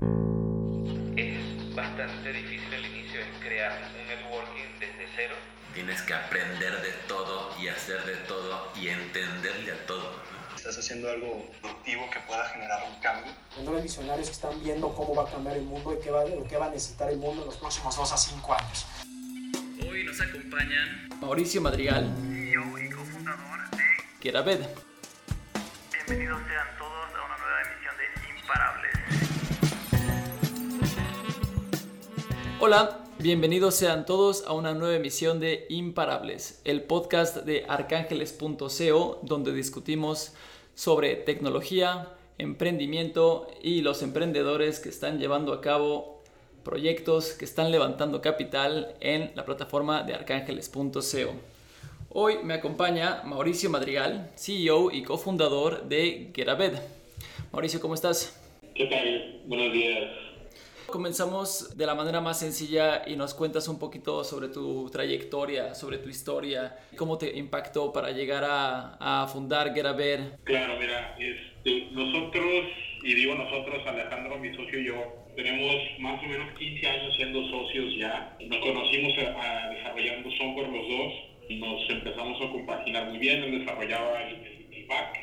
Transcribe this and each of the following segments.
Es bastante difícil al inicio, es crear un networking desde cero. Tienes que aprender de todo y hacer de todo y entenderle a todo. Estás haciendo algo productivo que pueda generar un cambio. Los visionarios que están viendo cómo va a cambiar el mundo y qué va, qué va a necesitar el mundo en los próximos 2 a 5 años. Hoy nos acompañan Mauricio Madrigal, CEO y cofundador de Gerabed. Bienvenidos sean Hola, bienvenidos sean todos a una nueva emisión de Imparables, el podcast de arcángeles.co donde discutimos sobre tecnología, emprendimiento y los emprendedores que están llevando a cabo proyectos que están levantando capital en la plataforma de arcángeles.co. Hoy me acompaña Mauricio Madrigal, CEO y cofundador de Gerabed. Mauricio, ¿cómo estás? ¿Qué tal? Buenos días. Comenzamos de la manera más sencilla y nos cuentas un poquito sobre tu trayectoria, sobre tu historia, cómo te impactó para llegar a, a fundar Gerabed. Claro, mira, este, nosotros, y digo nosotros, Alejandro, mi socio y yo, tenemos más o menos 15 años siendo socios ya. Nos conocimos a, a desarrollando software los dos. Nos empezamos a compaginar muy bien. Él desarrollaba el, el, el back,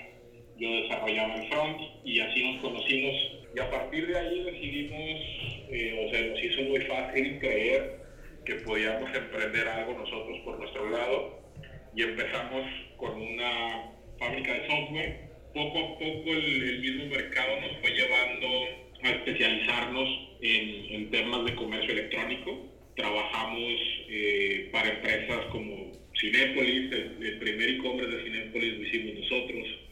yo desarrollaba el front y así nos conocimos. Y a partir de ahí decidimos, eh, o sea, nos hizo muy fácil creer que podíamos emprender algo nosotros por nuestro lado y empezamos con una fábrica de software. Poco a poco el, mismo mercado nos fue llevando a especializarnos en, en temas de comercio electrónico. Trabajamos eh, para empresas como Cinépolis, el, el primer e-commerce de Cinépolis lo hicimos nosotros,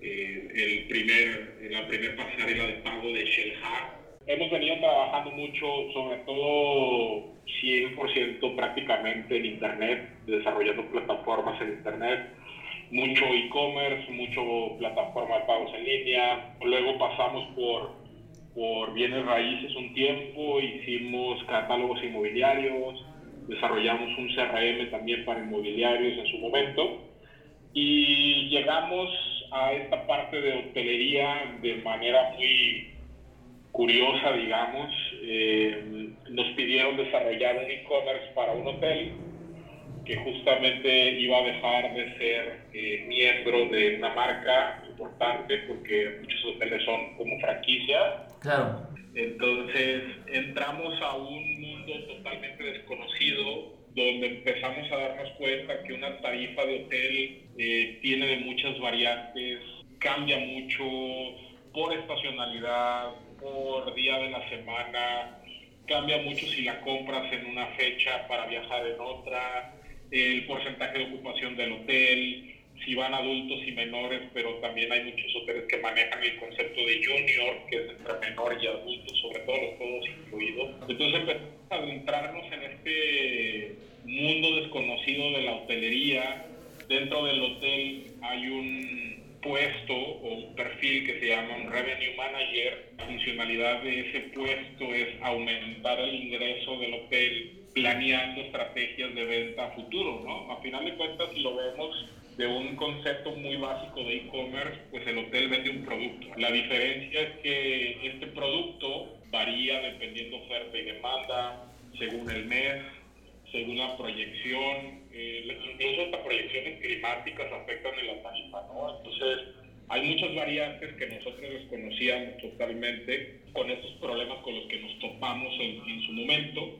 eh, el primer, la primera pasarela de pago de Shellhar. Hemos venido trabajando mucho, sobre todo 100% prácticamente en Internet, desarrollando plataformas en Internet mucho e-commerce, mucho plataforma de pagos en línea. Luego pasamos por, por bienes raíces un tiempo, hicimos catálogos inmobiliarios, desarrollamos un CRM también para inmobiliarios en su momento y llegamos a esta parte de hotelería de manera muy curiosa, digamos. Eh, nos pidieron desarrollar un e-commerce para un hotel que justamente iba a dejar de ser eh, miembro de una marca importante porque muchos hoteles son como franquicia. Claro. Entonces entramos a un mundo totalmente desconocido donde empezamos a darnos cuenta que una tarifa de hotel eh, tiene de muchas variantes, cambia mucho por estacionalidad, por día de la semana, cambia mucho si la compras en una fecha para viajar en otra, el porcentaje de ocupación del hotel, si van adultos y menores, pero también hay muchos hoteles que manejan el concepto de junior, que es entre menor y adulto, sobre todo los todos incluidos. Entonces empezamos a adentrarnos en este de la hotelería. Dentro del hotel hay un puesto o un perfil que se llama un Revenue Manager. La funcionalidad de ese puesto es aumentar el ingreso del hotel planeando estrategias de venta a futuro, ¿no? A final de cuentas, si lo vemos de un concepto muy básico de e-commerce, pues el hotel vende un producto. La diferencia es que este producto varía dependiendo oferta y demanda, según el mes, según la proyección, eh, incluso estas proyecciones climáticas afectan en la tarifa, ¿no? Entonces, hay muchas variantes que nosotros desconocíamos totalmente con estos problemas con los que nos topamos en, en su momento.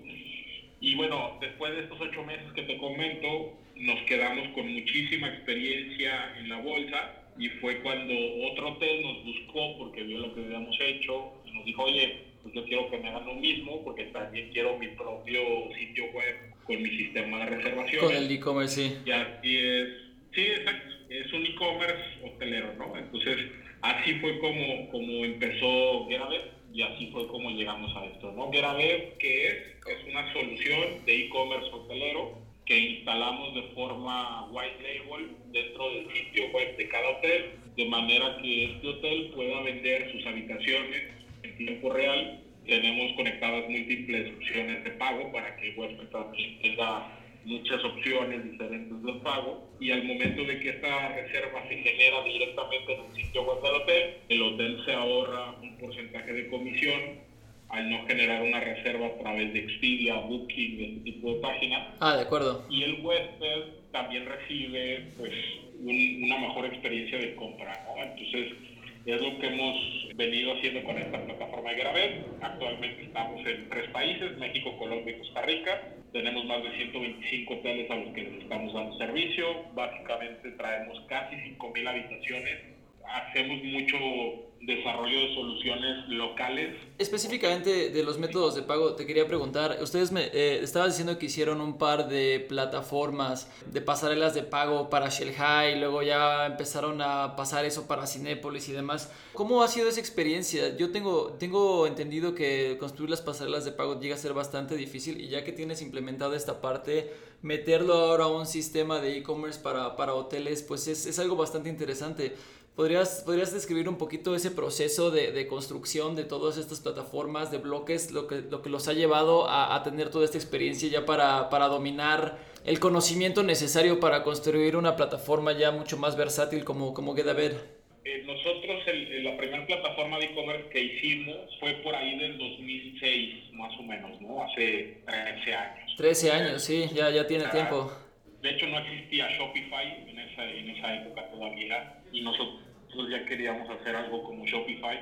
Y bueno, después de estos ocho meses que te comento, nos quedamos con muchísima experiencia en la bolsa y fue cuando otro hotel nos buscó porque vio lo que habíamos hecho y nos dijo, oye, pues yo quiero que me hagan lo mismo porque también quiero mi propio sitio web con mi sistema de reservación. Con el e-commerce, sí. Y así es, sí, exacto, es un e-commerce hotelero, ¿no? Entonces, así fue como, como empezó Gerabet y así fue como llegamos a esto, ¿no? Gerabet, que es? Es una solución de e-commerce hotelero que instalamos de forma white label dentro del sitio web de cada hotel, de manera que este hotel pueda vender sus habitaciones en tiempo real. Tenemos conectadas múltiples opciones de pago para que el huésped también tenga muchas opciones diferentes de pago y al momento de que esta reserva se genera directamente en el sitio web del hotel, el hotel se ahorra un porcentaje de comisión al no generar una reserva a través de Expedia, Booking, este tipo de páginas. Ah, de acuerdo. Y el huésped también recibe pues un- una mejor experiencia de compra, ¿no? Entonces, es lo que hemos venido haciendo con esta plataforma de Gravet. Actualmente estamos en tres países, México, Colombia y Costa Rica. Tenemos más de 125 hoteles a los que les estamos dando servicio. Básicamente traemos casi 5.000 habitaciones. Hacemos mucho desarrollo de soluciones locales Específicamente de los métodos de pago, te quería preguntar, ustedes me eh, estabas diciendo que hicieron un par de plataformas de pasarelas de pago para Shanghai, luego ya empezaron a pasar eso para Cinépolis y demás. ¿Cómo ha sido esa experiencia? Yo tengo, tengo entendido que construir las pasarelas de pago llega a ser bastante difícil y ya que tienes implementado esta parte, meterlo ahora a un sistema de e-commerce para, para hoteles, pues es, es algo bastante interesante. ¿Podrías, ¿Podrías describir un poquito ese proceso de, de construcción de todas estas plataformas de bloques, lo que, lo que los ha llevado a, a tener toda esta experiencia ya para, para dominar el conocimiento necesario para construir una plataforma ya mucho más versátil como, como Gedaver? Eh, nosotros el- la primera plataforma de e-commerce que hicimos fue por ahí del 2006, más o menos, ¿no? Hace 13 años. 13 años, sí, ya, ya tiene Ah, tiempo. De hecho, no existía Shopify en esa, en esa época todavía y nosotros ya queríamos hacer algo como Shopify.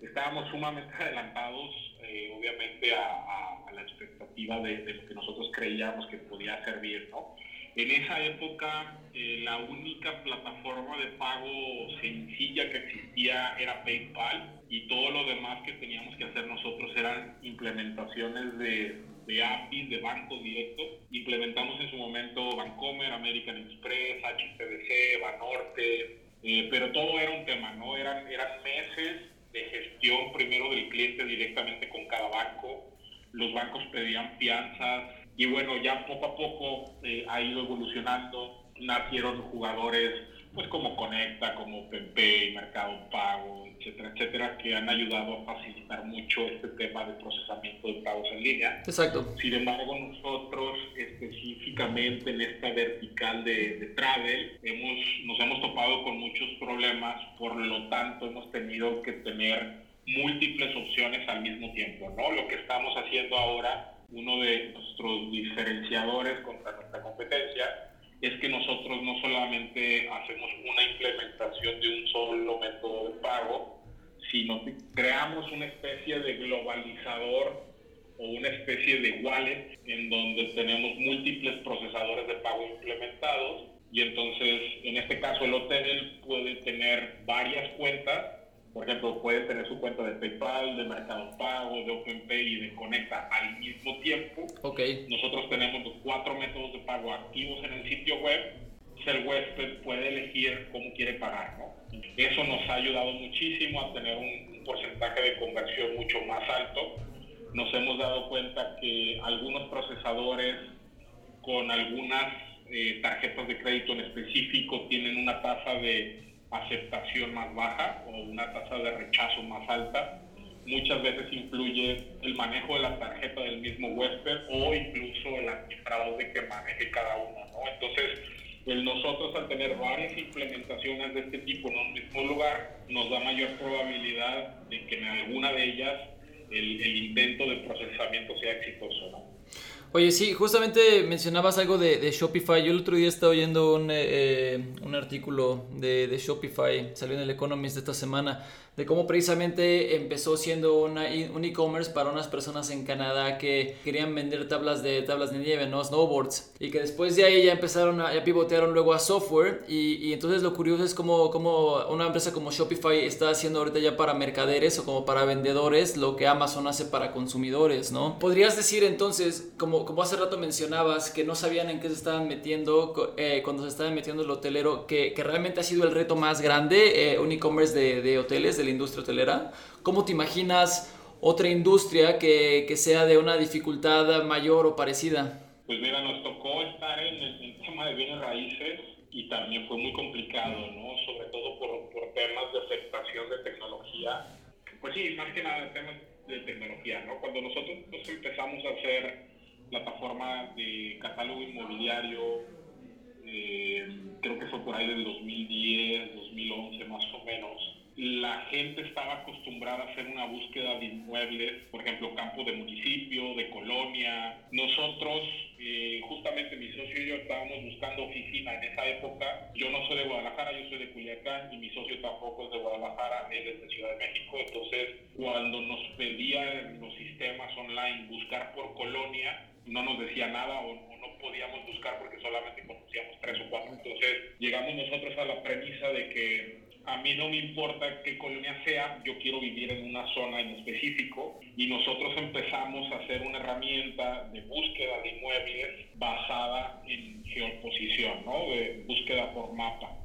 Estábamos sumamente adelantados, eh, obviamente, a, a- a la expectativa de, de lo que nosotros creíamos que podía servir, ¿no? En esa época, eh, la única plataforma de pago sencilla que existía era PayPal y todo lo demás que teníamos que hacer nosotros eran implementaciones de, de APIs, de bancos directos. Implementamos en su momento Bancomer, American Express, HSBC, Banorte, eh, pero todo era un tema, ¿no? Eran, eran meses de gestión primero del cliente directamente con cada banco. Los bancos pedían fianzas y bueno, ya poco a poco eh, ha ido evolucionando. Nacieron jugadores pues como Conecta, como Pepe, Mercado Pago, etcétera, etcétera, que han ayudado a facilitar mucho este tema de procesamiento de pagos en línea. Exacto. Sin embargo, nosotros específicamente en esta vertical de, de travel hemos, nos hemos topado con muchos problemas, por lo tanto hemos tenido que tener múltiples opciones al mismo tiempo, ¿no? Lo que estamos haciendo ahora, uno de nuestros diferenciadores contra nuestra competencia, es que nosotros no solamente hacemos una implementación de un solo método de pago, sino que creamos una especie de globalizador o una especie de wallet en donde tenemos múltiples procesadores de pago implementados. Y entonces en este caso el hotel puede tener varias cuentas, por ejemplo puede tener su cuenta de PayPal, de Mercado Pago, de OpenPay y de Conecta al mismo tiempo. Ok. Nosotros tenemos los cuatro métodos de pago activos en el sitio web. El huésped puede elegir cómo quiere pagar, ¿no? Eso nos ha ayudado muchísimo a tener un, un porcentaje de conversión mucho más alto. Nos hemos dado cuenta que algunos procesadores con algunas eh, tarjetas de crédito en específico tienen una tasa de aceptación más baja o una tasa de rechazo más alta. Muchas veces influye el manejo de la tarjeta del mismo huésped o incluso el antifraude que maneje cada uno, ¿no? Entonces, el nosotros al tener varias implementaciones de este tipo en un mismo lugar, nos da mayor probabilidad de que en alguna de ellas el, el intento de procesamiento sea exitoso. Oye, sí, justamente mencionabas algo de, de Shopify. Yo el otro día estaba oyendo un, eh, un artículo de, de Shopify, salió en el Economist esta semana, de cómo precisamente empezó siendo una, un e-commerce para unas personas en Canadá que querían vender tablas de, tablas de nieve, ¿no? Snowboards. Y que después de ahí ya empezaron a, ya pivotearon luego a software. Y, y entonces lo curioso es como, como una empresa como Shopify está haciendo ahorita ya para mercaderes o como para vendedores lo que Amazon hace para consumidores, ¿no? Podrías decir entonces, como, como hace rato mencionabas, que no sabían en qué se estaban metiendo eh, cuando se estaban metiendo el hotelero, que, que realmente ha sido el reto más grande, eh, un e-commerce de, de hoteles, de la industria hotelera. ¿Cómo te imaginas otra industria que, que sea de una dificultad mayor o parecida? Pues mira, nos tocó estar en el tema de bienes raíces y también fue muy complicado, ¿no? Sobre todo por, por temas de aceptación de tecnología. Pues sí, más que nada temas de tecnología, ¿no? Cuando nosotros pues, empezamos a hacer plataforma de catálogo inmobiliario, eh, creo que fue por ahí del 2010, 2011 más o menos, la gente estaba acostumbrada a hacer una búsqueda de inmuebles, por ejemplo, campo de municipio, de colonia. Nosotros, eh, justamente mi socio y yo estábamos buscando oficina en esa época. Yo no soy de Guadalajara, yo soy de Culiacán y mi socio tampoco es de Guadalajara, él es de Ciudad de México. Entonces, cuando nos pedían los sistemas online buscar por colonia, no nos decía nada o, no podíamos buscar porque solamente conocíamos tres o cuatro. Entonces, llegamos nosotros a la premisa de que a mí no me importa qué colonia sea, yo quiero vivir en una zona en específico y nosotros empezamos a hacer una herramienta de búsqueda de inmuebles basada en geoposición, ¿no? de búsqueda por mapa.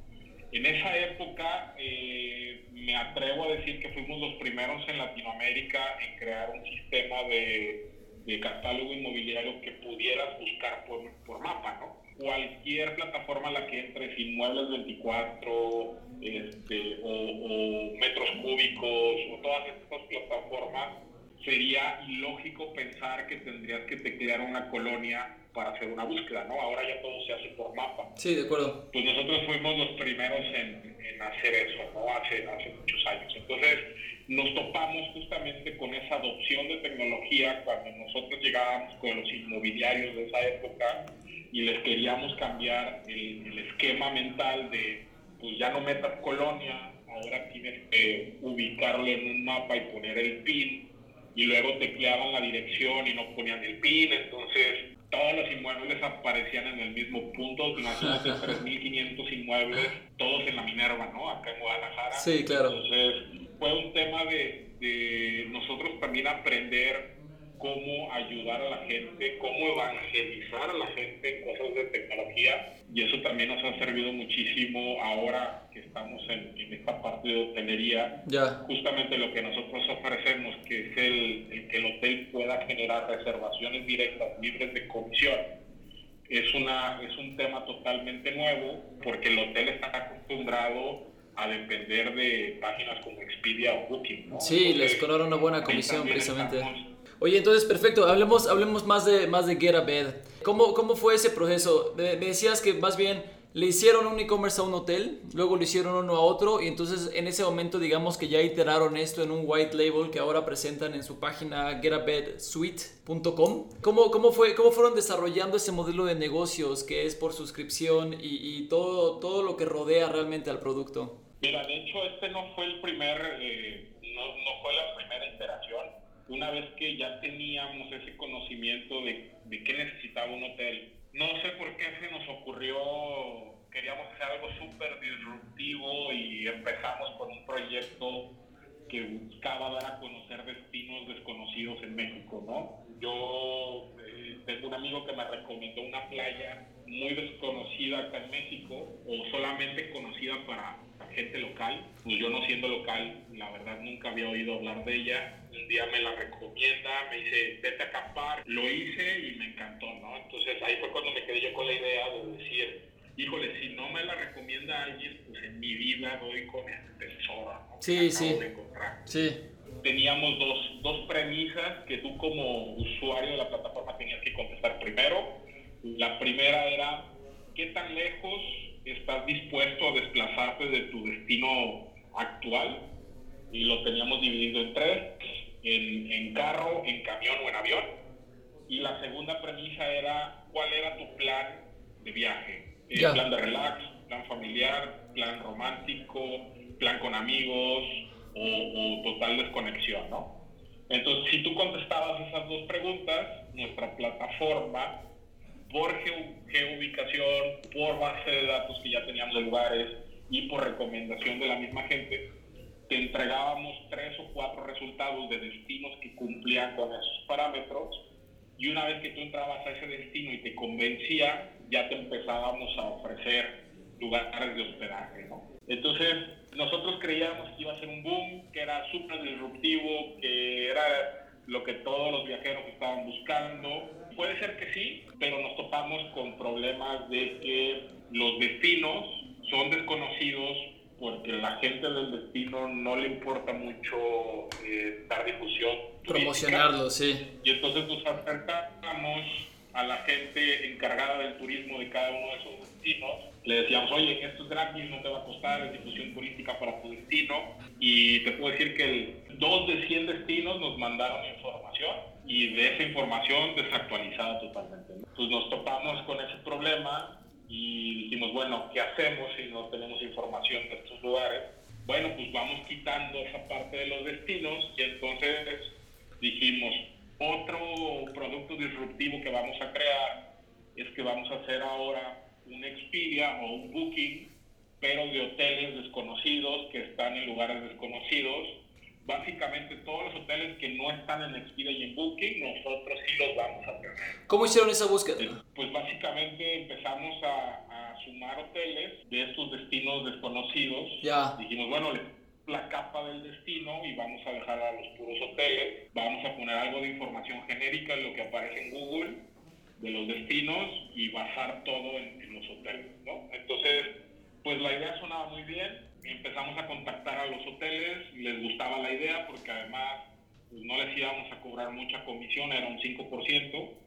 En esa época eh, me atrevo a decir que fuimos los primeros en Latinoamérica en crear un sistema de, de catálogo inmobiliario que pudieras buscar por, por mapa, ¿no? cualquier plataforma a la que entres, Inmuebles 24 este, o, o, Metros Cúbicos o todas estas plataformas, sería ilógico pensar que tendrías que teclear una colonia para hacer una búsqueda, ¿no? Ahora ya todo se hace por mapa. Sí, de acuerdo. Pues nosotros fuimos los primeros en, en hacer eso, ¿no? Hace, hace muchos años. Entonces, nos topamos justamente con esa adopción de tecnología cuando nosotros llegábamos con los inmobiliarios de esa época y les queríamos cambiar el, el, esquema mental de, pues ya no metas colonia, ahora tienes que ubicarlo en un mapa y poner el PIN, y luego tecleaban la dirección y no ponían el PIN, entonces todos los inmuebles aparecían en el mismo punto, imagínate 3.500 inmuebles, todos en la Minerva, ¿no? Acá en Guadalajara. Sí, claro. Entonces fue un tema de, de nosotros también aprender cómo ayudar a la gente, cómo evangelizar a la gente en cosas de tecnología. Y eso también nos ha servido muchísimo ahora que estamos en, en esta parte de hotelería. Ya. Justamente lo que nosotros ofrecemos, que es el, el, que el hotel pueda generar reservaciones directas libres de comisión. Es, una, es un tema totalmente nuevo porque el hotel está acostumbrado a depender de páginas como Expedia o Booking. ¿no? Sí, Entonces, les cobran una buena comisión precisamente. Estamos, Oye, entonces perfecto, hablemos, hablemos más de, más de Get a Bed. ¿Cómo, ¿Cómo fue ese proceso? Me, me decías que más bien le hicieron un e-commerce a un hotel, luego lo hicieron uno a otro y entonces en ese momento digamos que ya iteraron esto en un white label que ahora presentan en su página getabedsuite.com. ¿Cómo, cómo, fue, ¿Cómo fueron desarrollando ese modelo de negocios que es por suscripción y, y todo, todo lo que rodea realmente al producto? Mira, de hecho este no fue el primer, eh, no, no fue la primera iteración una vez que ya teníamos ese conocimiento de, de qué necesitaba un hotel, no sé por qué se nos ocurrió, queríamos hacer algo súper disruptivo y empezamos con un proyecto que buscaba dar a conocer destinos desconocidos en México, ¿no? Yo eh, tengo un amigo que me recomendó una playa muy desconocida acá en México o solamente conocida para gente local. Pues yo no siendo local, la verdad nunca había oído hablar de ella. Un día me la recomienda, me dice, vete a acampar. Lo hice y me encantó, ¿no? Entonces ahí fue cuando me quedé yo con la idea de decir, híjole, si no me la recomienda alguien, pues en mi vida doy con este tesoro, ¿no? Sí, sí. Sí. Teníamos dos, dos premisas que tú como usuario de la plataforma tenías que contestar primero. La primera era, ¿qué tan lejos estás dispuesto a desplazarte de tu destino actual? Y lo teníamos dividido en tres, en, en carro, en camión o en avión. Y la segunda premisa era, ¿cuál era tu plan de viaje? Eh, plan de relax, plan familiar, plan romántico, plan con amigos o, o, total desconexión, ¿no? Entonces, si tú contestabas esas dos preguntas, nuestra plataforma, por geoubicación, por base de datos que ya teníamos de lugares y por recomendación de la misma gente, te entregábamos tres o cuatro resultados de destinos que cumplían con esos parámetros y una vez que tú entrabas a ese destino y te convencía, ya te empezábamos a ofrecer lugares de hospedaje, ¿no? Entonces, nosotros creíamos que iba a ser un boom, que era súper disruptivo, que era lo que todos los viajeros estaban buscando. Puede ser que sí, pero nos topamos con problemas de que los destinos son desconocidos porque la gente del destino no le importa mucho eh, dar difusión. Promocionarlo, sí. Y entonces nos acercamos a la gente encargada del turismo de cada uno de esos destinos. Le decíamos, oye, esto es gratis, no te va a costar, es difusión turística para tu destino. Y te puedo decir que el, de 100 destinos nos mandaron información y de esa información desactualizada totalmente. Pues nos topamos con ese problema y dijimos, bueno, ¿qué hacemos si no tenemos información de estos lugares? Bueno, pues vamos quitando esa parte de los destinos y entonces dijimos, otro producto disruptivo que vamos a crear es que vamos a hacer ahora un Expedia o un Booking, pero de hoteles desconocidos que están en lugares desconocidos. Básicamente todos los hoteles que no están en Expedia y en Booking, nosotros sí los vamos a tener. ¿Cómo hicieron esa búsqueda? Pues básicamente empezamos a, a sumar hoteles de estos destinos desconocidos. Ya. Dijimos, bueno, la capa del destino y vamos a dejar a los puros hoteles. Vamos a poner algo de información genérica en lo que aparece en Google de los destinos y basar todo en, en los hoteles, ¿no? Entonces, pues la idea sonaba muy bien. Empezamos a contactar a los hoteles, les gustaba la idea porque además pues, no les íbamos a cobrar mucha comisión, era un 5%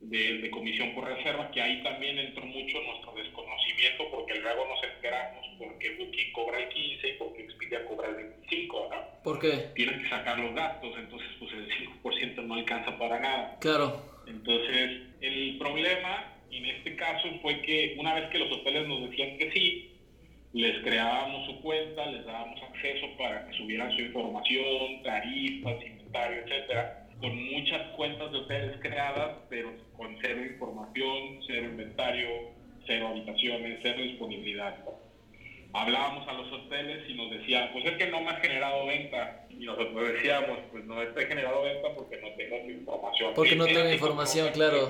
de, de, comisión por reserva, que ahí también entró mucho nuestro desconocimiento porque luego nos enteramos porque Booking cobra el 15 y porque Expedia cobra el 25, ¿no? ¿Por qué? Tienes que sacar los gastos, entonces pues el 5% no alcanza para nada. Claro. Entonces, el problema en este caso fue que una vez que los hoteles nos decían que sí, les creábamos su cuenta, les dábamos acceso para que subieran su información, tarifas, inventario, etcétera, con muchas cuentas de hoteles creadas, pero con cero información, cero inventario, cero habitaciones, cero disponibilidad. Hablábamos a los hoteles y nos decían, pues es que no me ha generado venta. Y nosotros decíamos, pues no he generado venta porque no tengo información. Porque no tengo información, claro.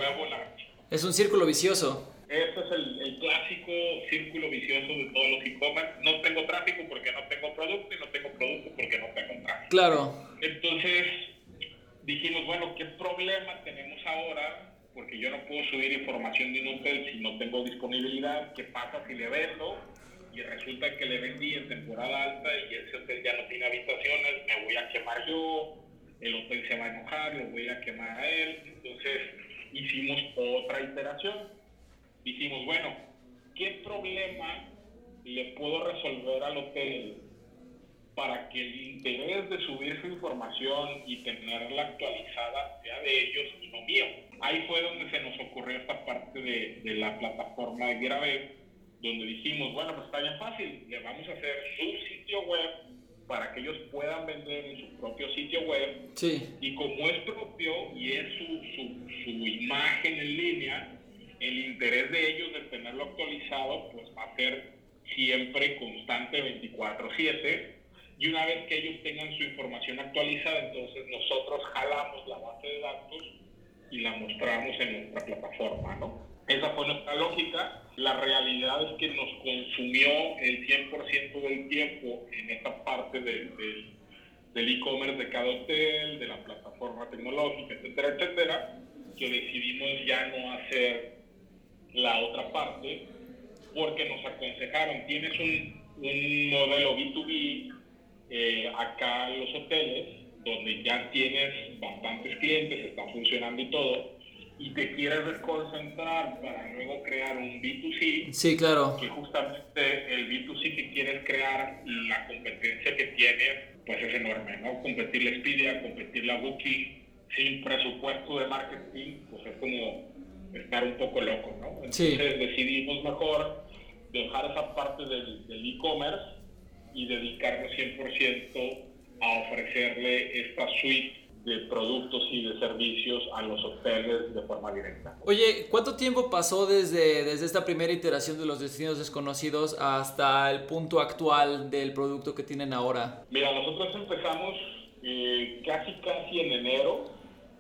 Es un círculo vicioso. Este es el, el, clásico círculo vicioso de todos los e-commerce. No tengo tráfico porque no tengo producto y no tengo producto porque no tengo tráfico. Claro. Entonces dijimos, bueno, ¿qué problema tenemos ahora? Porque yo no puedo subir información de un hotel si no tengo disponibilidad. ¿Qué pasa si le vendo? Y resulta que le vendí en temporada alta y ese hotel ya no tiene habitaciones, me voy a quemar yo, el hotel se va a enojar, lo voy a quemar a él. Entonces hicimos otra iteración dijimos, bueno, ¿qué problema le puedo resolver al hotel para que el interés de subir su información y tenerla actualizada sea de ellos y no mío? Ahí fue donde se nos ocurrió esta parte de, de la plataforma de Grave, donde dijimos, bueno, pues está bien fácil, le vamos a hacer su sitio web para que ellos puedan vender en su propio sitio web. Sí. Y como es propio y es su, su, su imagen en línea, el interés de ellos de tenerlo actualizado pues va a ser siempre constante 24/7 y una vez que ellos tengan su información actualizada entonces nosotros jalamos la base de datos y la mostramos en nuestra plataforma, ¿no? Esa fue nuestra lógica. La realidad es que nos consumió el 100% del tiempo en esta parte de, de, del e-commerce de cada hotel, de la plataforma tecnológica, etcétera, etcétera, que decidimos ya no hacer la otra parte porque nos aconsejaron, tienes un, un modelo B2B eh, acá los hoteles donde ya tienes bastantes clientes, está funcionando y todo, y te quieres concentrar para luego crear un B2C. Sí, claro. Que justamente el B2C que quieres crear, la competencia que tiene, pues es enorme, ¿no? Competir la Expedia, competir la Booking, sin presupuesto de marketing, pues es como estar un poco loco, ¿no? Entonces Sí. decidimos mejor dejar esa parte del e-commerce y dedicarnos 100% a ofrecerle esta suite de productos y de servicios a los hoteles de forma directa. Oye, ¿cuánto tiempo pasó desde, desde esta primera iteración de los destinos desconocidos hasta el punto actual del producto que tienen ahora? Mira, nosotros empezamos eh, casi casi en enero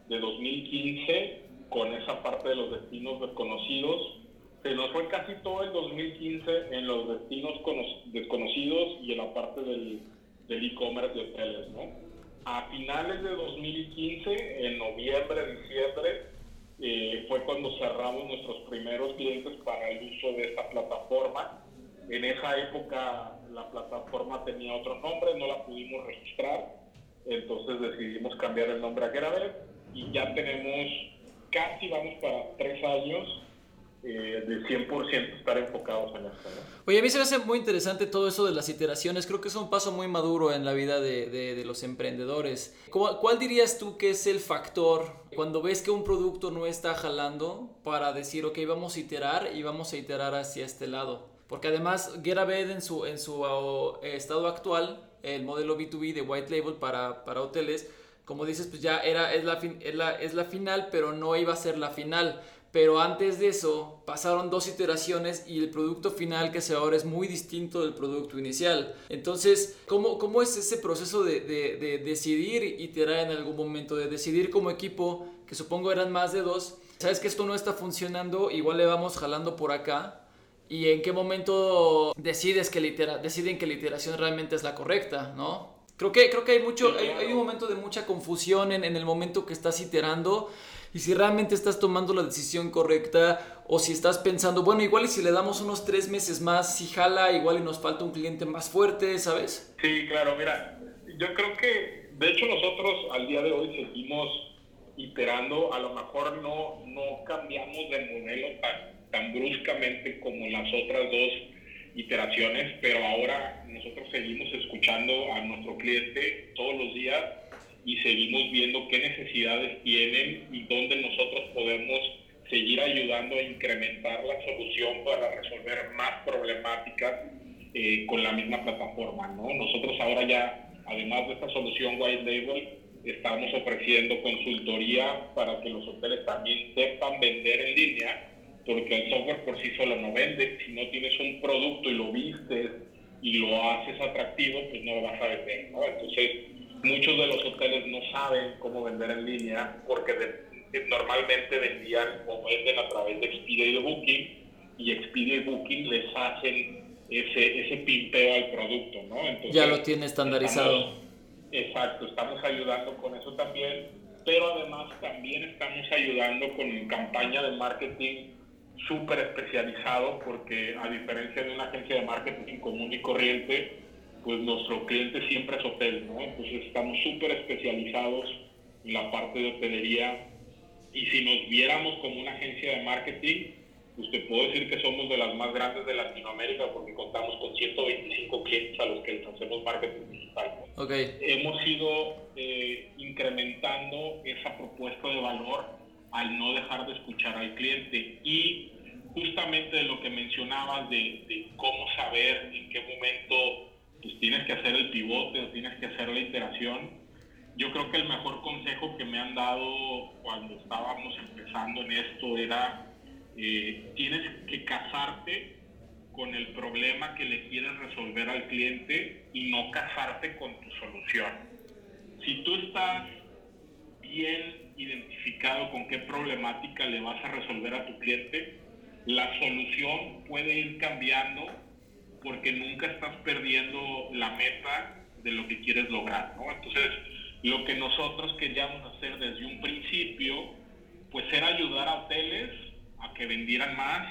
de 2015 con esa parte de los destinos desconocidos. Se nos fue casi todo el 2015 en los destinos cono- desconocidos y en la parte del del e-commerce de hoteles, ¿no? A finales de 2015, en noviembre, diciembre, eh, fue cuando cerramos nuestros primeros clientes para el uso de esta plataforma. En esa época la plataforma tenía otro nombre, no la pudimos registrar, entonces decidimos cambiar el nombre a Geravet y ya tenemos casi vamos para tres años eh, de 100% estar enfocados en esto. ¿no? Oye, a mí se me hace muy interesante todo eso de las iteraciones. Creo que es un paso muy maduro en la vida de, de, de los emprendedores. ¿Cuál, ¿Cuál, dirías tú que es el factor cuando ves que un producto no está jalando para decir, ok, vamos a iterar y vamos a iterar hacia este lado? Porque además, GetAbed en su, en su uh, estado actual, el modelo B2B de White Label para, para hoteles, como dices, pues ya era, es, la fin, es, la, es la final, pero no iba a ser la final pero antes de eso pasaron dos iteraciones y el producto final que se ahora es muy distinto del producto inicial. Entonces, ¿cómo, cómo es ese proceso de, de, de decidir iterar en algún momento, de decidir como equipo, que supongo eran más de dos, sabes que esto no está funcionando, igual le vamos jalando por acá? ¿Y en qué momento decides que litera, deciden que la iteración realmente es la correcta, no? Creo que, creo que hay, mucho, hay, hay un momento de mucha confusión en, en el momento que estás iterando y si realmente estás tomando la decisión correcta o si estás pensando, bueno, igual y si le damos unos tres meses más, si jala, igual y nos falta un cliente más fuerte, ¿sabes? Sí, claro, mira, yo creo que, de hecho nosotros al día de hoy seguimos iterando, a lo mejor no, no cambiamos de modelo tan, tan bruscamente como las otras dos iteraciones, pero ahora nosotros seguimos escuchando a nuestro cliente todos los días y seguimos viendo qué necesidades tienen y dónde nosotros podemos seguir ayudando a incrementar la solución para resolver más problemáticas eh, con la misma plataforma. ¿no? Nosotros ahora ya, además de esta solución White Label, estamos ofreciendo consultoría para que los hoteles también sepan vender en línea, porque el software por sí solo no vende. Si no tienes un producto y lo vistes y lo haces atractivo, pues no lo vas a vender. ¿no? Entonces, muchos de los hoteles no saben cómo vender en línea porque de, de, normalmente vendían o venden a través de Expedia y de Booking y Expedia y Booking les hacen ese, ese pimpeo al producto, ¿no? Entonces, ya lo tiene estandarizado. Estamos, exacto, estamos ayudando con eso también, pero además también estamos ayudando con campaña de marketing súper especializado porque a diferencia de una agencia de marketing común y corriente, pues nuestro cliente siempre es hotel, ¿no? Entonces estamos súper especializados en la parte de hotelería y si nos viéramos como una agencia de marketing, pues te puedo decir que somos de las más grandes de Latinoamérica porque contamos con 125 clientes a los que les hacemos marketing digital. Okay. Hemos ido eh, incrementando esa propuesta de valor al no dejar de escuchar al cliente y justamente de lo que mencionabas de, de cómo saber en qué momento pues tienes que hacer el pivote o tienes que hacer la iteración. Yo creo que el mejor consejo que me han dado cuando estábamos empezando en esto era, eh, tienes que casarte con el problema que le quieres resolver al cliente y no casarte con tu solución. Si tú estás bien identificado con qué problemática le vas a resolver a tu cliente, la solución puede ir cambiando porque nunca estás perdiendo la meta de lo que quieres lograr, ¿no? Entonces, lo que nosotros queríamos hacer desde un principio, pues era ayudar a hoteles a que vendieran más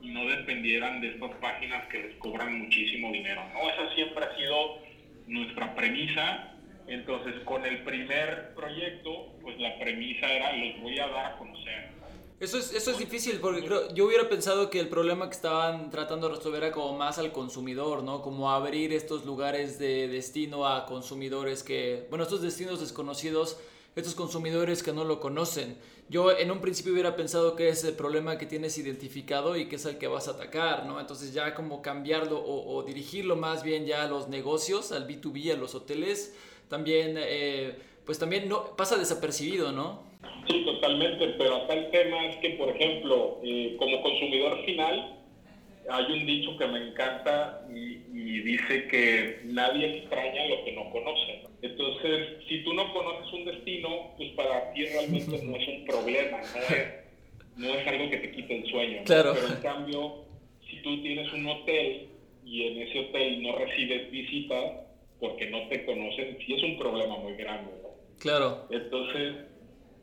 y no dependieran de estas páginas que les cobran muchísimo dinero, ¿no? Esa siempre ha sido nuestra premisa. Entonces, con el primer proyecto, pues la premisa era, los voy a dar a conocer, eso es, eso es difícil porque creo, yo hubiera pensado que el problema que estaban tratando de resolver era como más al consumidor, ¿no? Como abrir estos lugares de destino a consumidores que, bueno, estos destinos desconocidos, estos consumidores que no lo conocen. Yo en un principio hubiera pensado que es el problema que tienes identificado y que es el que vas a atacar, ¿no? Entonces ya como cambiarlo o, o dirigirlo más bien ya a los negocios, al B2B, a los hoteles, también, eh, pues también no, pasa desapercibido, ¿no? Sí, totalmente, pero acá el tema es que, por ejemplo, eh, como consumidor final, hay un dicho que me encanta y, y, dice que nadie extraña lo que no conoce. Entonces, si tú no conoces un destino, pues para ti realmente no es un problema, no es, no es algo que te quite el sueño. ¿no? Claro. Pero en cambio, si tú tienes un hotel y en ese hotel no recibes visitas porque no te conocen, sí es un problema muy grande. ¿no? Claro. Entonces,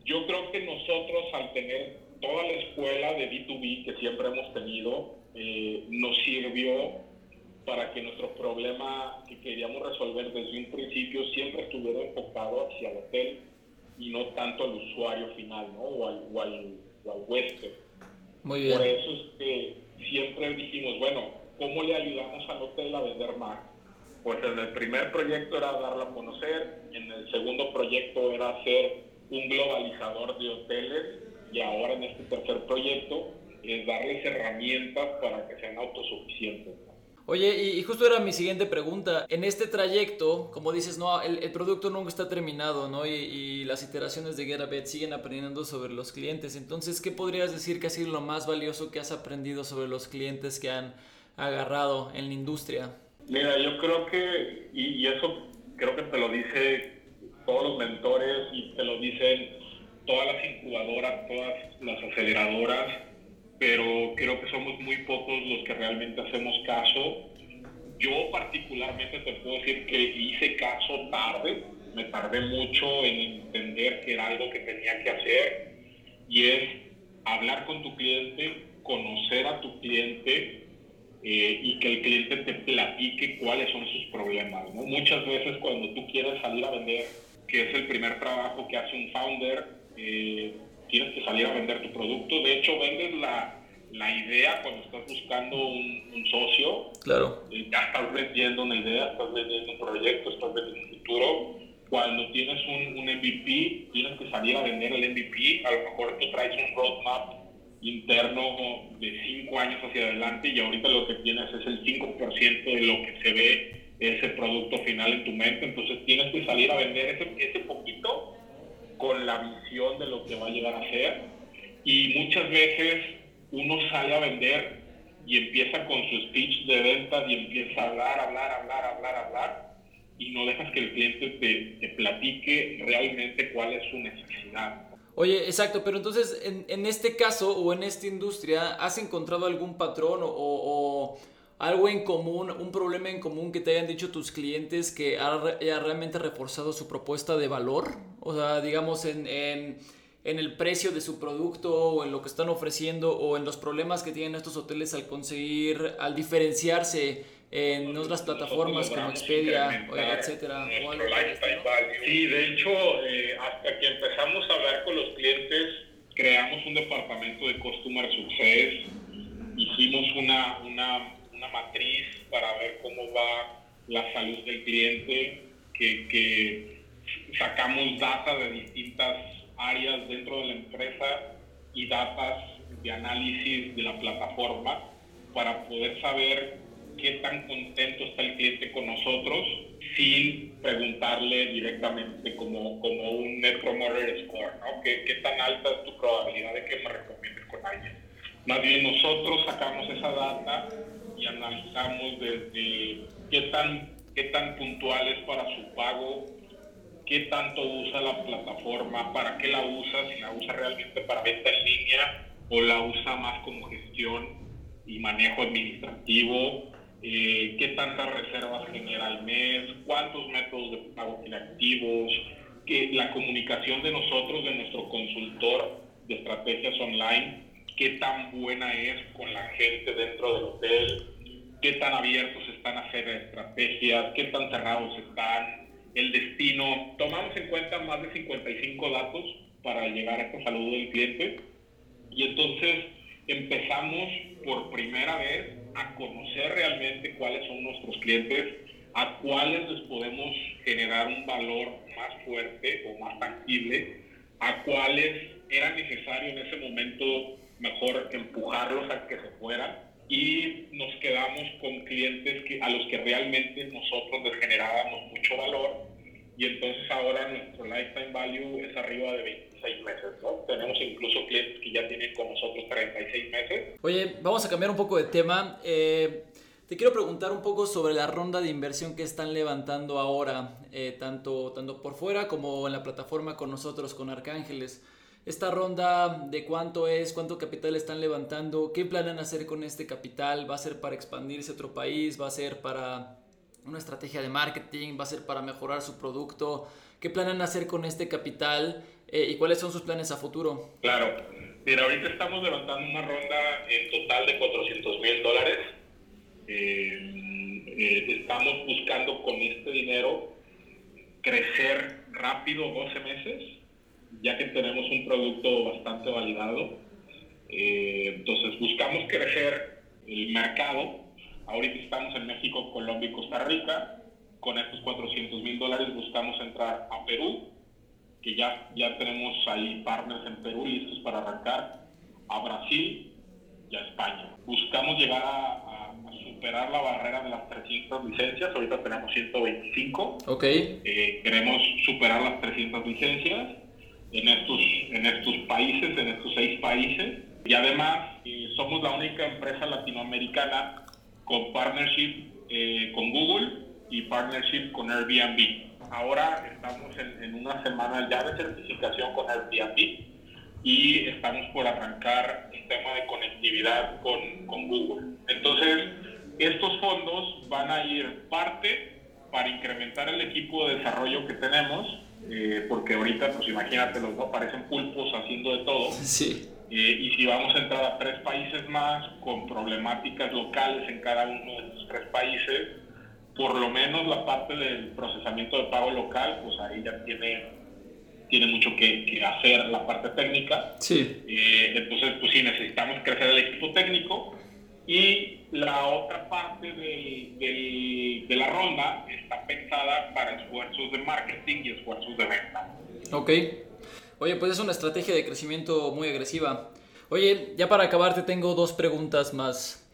yo creo que nosotros al tener toda la escuela de B2B que siempre hemos tenido, eh, nos sirvió para que nuestro problema que queríamos resolver desde un principio siempre estuviera enfocado hacia el hotel y no tanto al usuario final, ¿no? O al, o al, o al huésped. Muy bien. Por eso es que siempre dijimos, bueno, ¿cómo le ayudamos al hotel a vender más? Pues en el primer proyecto era darla a conocer, en el segundo proyecto era hacer un globalizador de hoteles y ahora en este tercer proyecto es darles herramientas para que sean autosuficientes. Oye, y, justo era mi siguiente pregunta. En este trayecto, como dices, no, el, el producto nunca está terminado, ¿no? Y, y las iteraciones de GetAbet siguen aprendiendo sobre los clientes. Entonces, ¿qué podrías decir que ha sido lo más valioso que has aprendido sobre los clientes que han agarrado en la industria? Mira, yo creo que, y, eso creo que te lo dice todos los mentores y te lo dicen todas las incubadoras, todas las aceleradoras, pero creo que somos muy pocos los que realmente hacemos caso. Yo particularmente te puedo decir que hice caso tarde, me tardé mucho en entender que era algo que tenía que hacer y es hablar con tu cliente, conocer a tu cliente eh, y que el cliente te platique cuáles son sus problemas. ¿no? Muchas veces cuando tú quieres salir a vender, que es el primer trabajo que hace un founder, eh, tienes que salir a vender tu producto. De hecho, vendes la, la idea cuando estás buscando un, un socio. Claro. Eh, ya estás vendiendo una idea, estás vendiendo un proyecto, estás vendiendo un futuro. Cuando tienes un, un MVP, tienes que salir a vender el MVP. A lo mejor tú traes un roadmap interno de 5 años hacia adelante y ahorita lo que tienes es el 5% de lo que se ve ese producto final en tu mente. Entonces tienes que salir a vender ese, ese poquito con la visión de lo que va a llegar a ser. Y muchas veces uno sale a vender y empieza con su speech de ventas y empieza a hablar, hablar, hablar, hablar, hablar y no dejas que el cliente te, te platique realmente cuál es su necesidad. Oye, exacto, pero entonces en, en, este caso o en esta industria, ¿has encontrado algún patrón o, o, algo en común, un problema en común que te hayan dicho tus clientes que haya realmente reforzado su propuesta de valor? O sea, digamos en, en, en, el precio de su producto o en lo que están ofreciendo o en los problemas que tienen estos hoteles al conseguir, al diferenciarse en otras plataformas como Expedia, etcétera. Sí, de hecho, eh, hasta que empezamos a hablar con los clientes, creamos un departamento de Customer Success, hicimos una, una, una matriz para ver cómo va la salud del cliente, que, que sacamos data de distintas áreas dentro de la empresa y datas de análisis de la plataforma para poder saber qué tan contento está el cliente con nosotros sin preguntarle directamente como, como un Net Promoter Score, ¿no? ¿Qué, ¿Qué, tan alta es tu probabilidad de que me recomiendes con alguien? Más bien nosotros sacamos esa data y analizamos desde qué tan, qué tan puntual es para su pago, qué tanto usa la plataforma, para qué la usa, si la usa realmente para venta en línea o la usa más como gestión y manejo administrativo, eh, qué tantas reservas genera al mes, cuántos métodos de pago tiene activos, que la comunicación de nosotros, de nuestro consultor de estrategias online, qué tan buena es con la gente dentro del hotel, qué tan abiertos están a hacer estrategias, qué tan cerrados están, el destino. Tomamos en cuenta más de 55 datos para llegar a esta salud del cliente. Y entonces empezamos por primera vez a conocer realmente cuáles son nuestros clientes, a cuáles les podemos generar un valor más fuerte o más tangible, a cuáles era necesario en ese momento mejor empujarlos a que se fueran. Y nos quedamos con clientes que, a los que realmente nosotros les generábamos mucho valor. Y entonces ahora nuestro lifetime value es arriba de 26 meses, ¿no? Tenemos incluso clientes que ya tienen con nosotros 36 meses. Oye, vamos a cambiar un poco de tema. Eh, te quiero preguntar un poco sobre la ronda de inversión que están levantando ahora, eh, tanto, tanto por fuera como en la plataforma con nosotros, con Arcángeles. Esta ronda de cuánto es, cuánto capital están levantando, qué planean hacer con este capital, va a ser para expandirse a otro país, va a ser para una estrategia de marketing, va a ser para mejorar su producto, qué planean hacer con este capital eh, y cuáles son sus planes a futuro. Claro, mira, ahorita estamos levantando una ronda en total de 400 mil dólares. Eh, eh, estamos buscando con este dinero crecer rápido 12 meses ya que tenemos un producto bastante validado. Entonces buscamos crecer el mercado. Ahorita estamos en México, Colombia y Costa Rica. Con estos 400 mil dólares buscamos entrar a Perú, que ya, ya tenemos ahí partners en Perú listos para arrancar, a Brasil y a España. Buscamos llegar a, superar la barrera de las 300 licencias, ahorita tenemos 125. Ok. Eh, queremos superar las 300 licencias en estos, en estos países, en estos seis países. Y además eh, somos la única empresa latinoamericana con partnership eh, con Google y partnership con Airbnb. Ahora estamos en, en una semana ya de certificación con Airbnb y estamos por arrancar el tema de conectividad con, con Google. Entonces, estos fondos van a ir parte para incrementar el equipo de desarrollo que tenemos, eh, porque ahorita, pues imagínate, los dos parecen pulpos haciendo de todo. Sí. Eh, y si vamos a entrar a tres países más con problemáticas locales en cada uno de estos tres países, por lo menos la parte del procesamiento de pago local, pues ahí ya tiene, tiene mucho que, que hacer la parte técnica. Sí. Eh, entonces, pues sí, necesitamos crecer el equipo técnico y la otra parte del- del- de la ronda está pensada para esfuerzos de marketing y esfuerzos de venta. Ok. Oye, pues es una estrategia de crecimiento muy agresiva. Oye, ya para acabar te tengo dos preguntas más.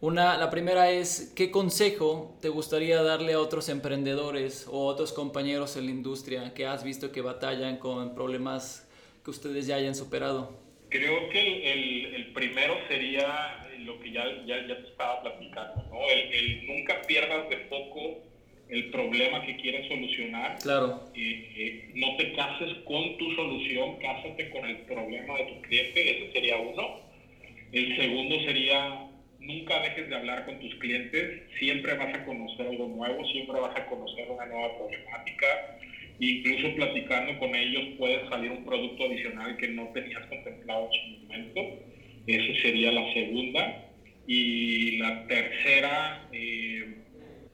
Una, la primera es, ¿qué consejo te gustaría darle a otros emprendedores o otros compañeros en la industria que has visto que batallan con problemas que ustedes ya hayan superado? Creo que el, el- el primero sería lo que ya, ya, ya te estaba platicando, ¿no? El, el nunca pierdas de foco el problema que quieres solucionar. Claro. Eh, eh, no te cases con tu solución, cásate con el problema de tu cliente, ese sería uno. El segundo sería, nunca dejes de hablar con tus clientes, siempre vas a conocer algo nuevo, siempre vas a conocer una nueva problemática, incluso platicando con ellos puede salir un producto adicional que no tenías contemplado en su momento. Esa sería la segunda. Y la tercera, eh,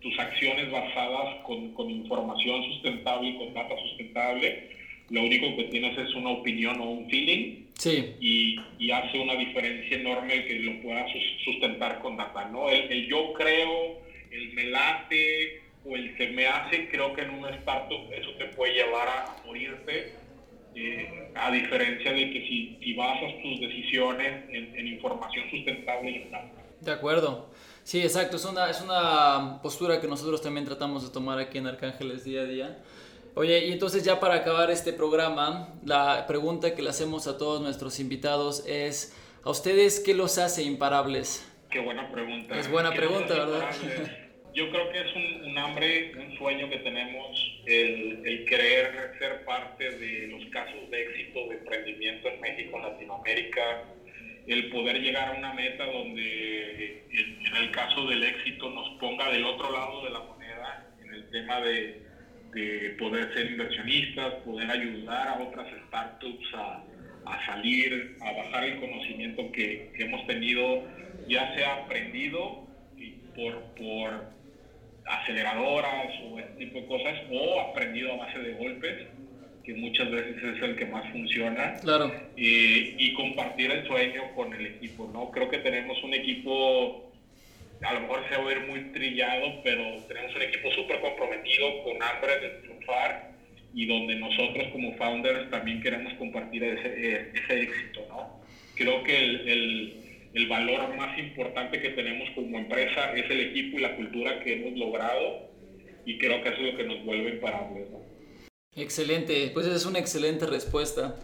tus acciones basadas con, con información sustentable y con data sustentable, lo único que tienes es una opinión o un feeling Sí, y, y hace una diferencia enorme que lo puedas sus- sustentar con data, ¿no? El, el yo creo, el me late o el se me hace, creo que en un startup eso te puede llevar a morirte, eh, a diferencia de que si, si basas tus decisiones en, en información sustentable y en data. de acuerdo. Sí, exacto. Es una, es una postura que nosotros también tratamos de tomar aquí en Arcángeles día a día. Oye, y entonces ya para acabar este programa, la pregunta que le hacemos a todos nuestros invitados es, ¿a ustedes qué los hace imparables? Qué buena pregunta. Es buena ¿Qué pregunta, ¿verdad? Yo creo que es un, un hambre, un sueño que tenemos, el, el querer ser parte de los casos de éxito de emprendimiento en México, en Latinoamérica, el poder llegar a una meta donde, en, en el caso del éxito, nos ponga del otro lado de la moneda, en el tema de, de poder ser inversionistas, poder ayudar a otras startups a, a salir, a bajar el conocimiento que, que hemos tenido, ya sea aprendido por, por aceleradoras o este tipo de cosas, o aprendido a base de golpes, que muchas veces es el que más funciona Claro, y, y compartir el sueño con el equipo, ¿no? Creo que tenemos un equipo, a lo mejor se va a ver muy trillado, pero tenemos un equipo súper comprometido, con hambre de triunfar y donde nosotros como founders también queremos compartir ese, eh, ese éxito, ¿no? Creo que el, el, valor más importante que tenemos como empresa es el equipo y la cultura que hemos logrado y creo que eso es lo que nos vuelve imparables, ¿no? excelente. Pues es una excelente respuesta.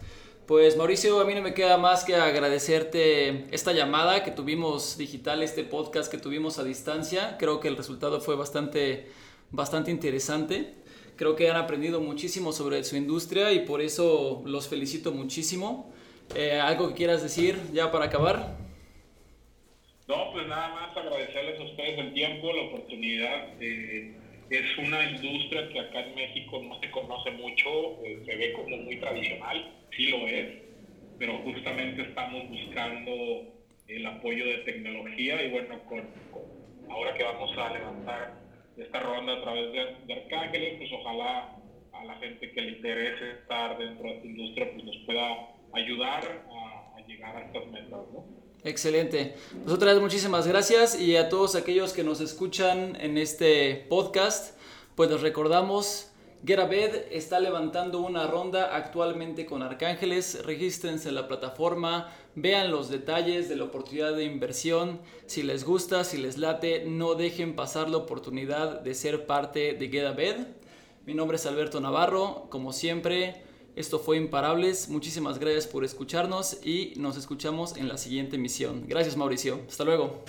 Pues Mauricio, a mí no me queda más que agradecerte esta llamada que tuvimos digital, este podcast que tuvimos a distancia. Creo que el resultado fue bastante, bastante interesante. Creo que han aprendido muchísimo sobre su industria y por eso los felicito muchísimo. Eh, ¿Algo que quieras decir ya para acabar? No, pues nada más agradecerles a ustedes el tiempo, la oportunidad. eh, es una industria que acá en México no se conoce mucho, eh, se ve como muy tradicional, sí lo es, pero justamente estamos buscando el apoyo de tecnología y bueno, con, ahora que vamos a levantar esta ronda a través de, de Arcángeles, pues ojalá a la gente que le interese estar dentro de esta industria, pues nos pueda ayudar a, a llegar a estas metas, ¿no? Excelente. Pues otra vez muchísimas gracias y a todos aquellos que nos escuchan en este podcast, pues les recordamos GetAbed está levantando una ronda actualmente con Arcángeles. Regístrense en la plataforma, vean los detalles de la oportunidad de inversión. Si les gusta, si les late, no dejen pasar la oportunidad de ser parte de GetAbed. Mi nombre es Alberto Navarro, como siempre. Esto fue Imparables. Muchísimas gracias por escucharnos y nos escuchamos en la siguiente emisión. Gracias Mauricio. Hasta luego.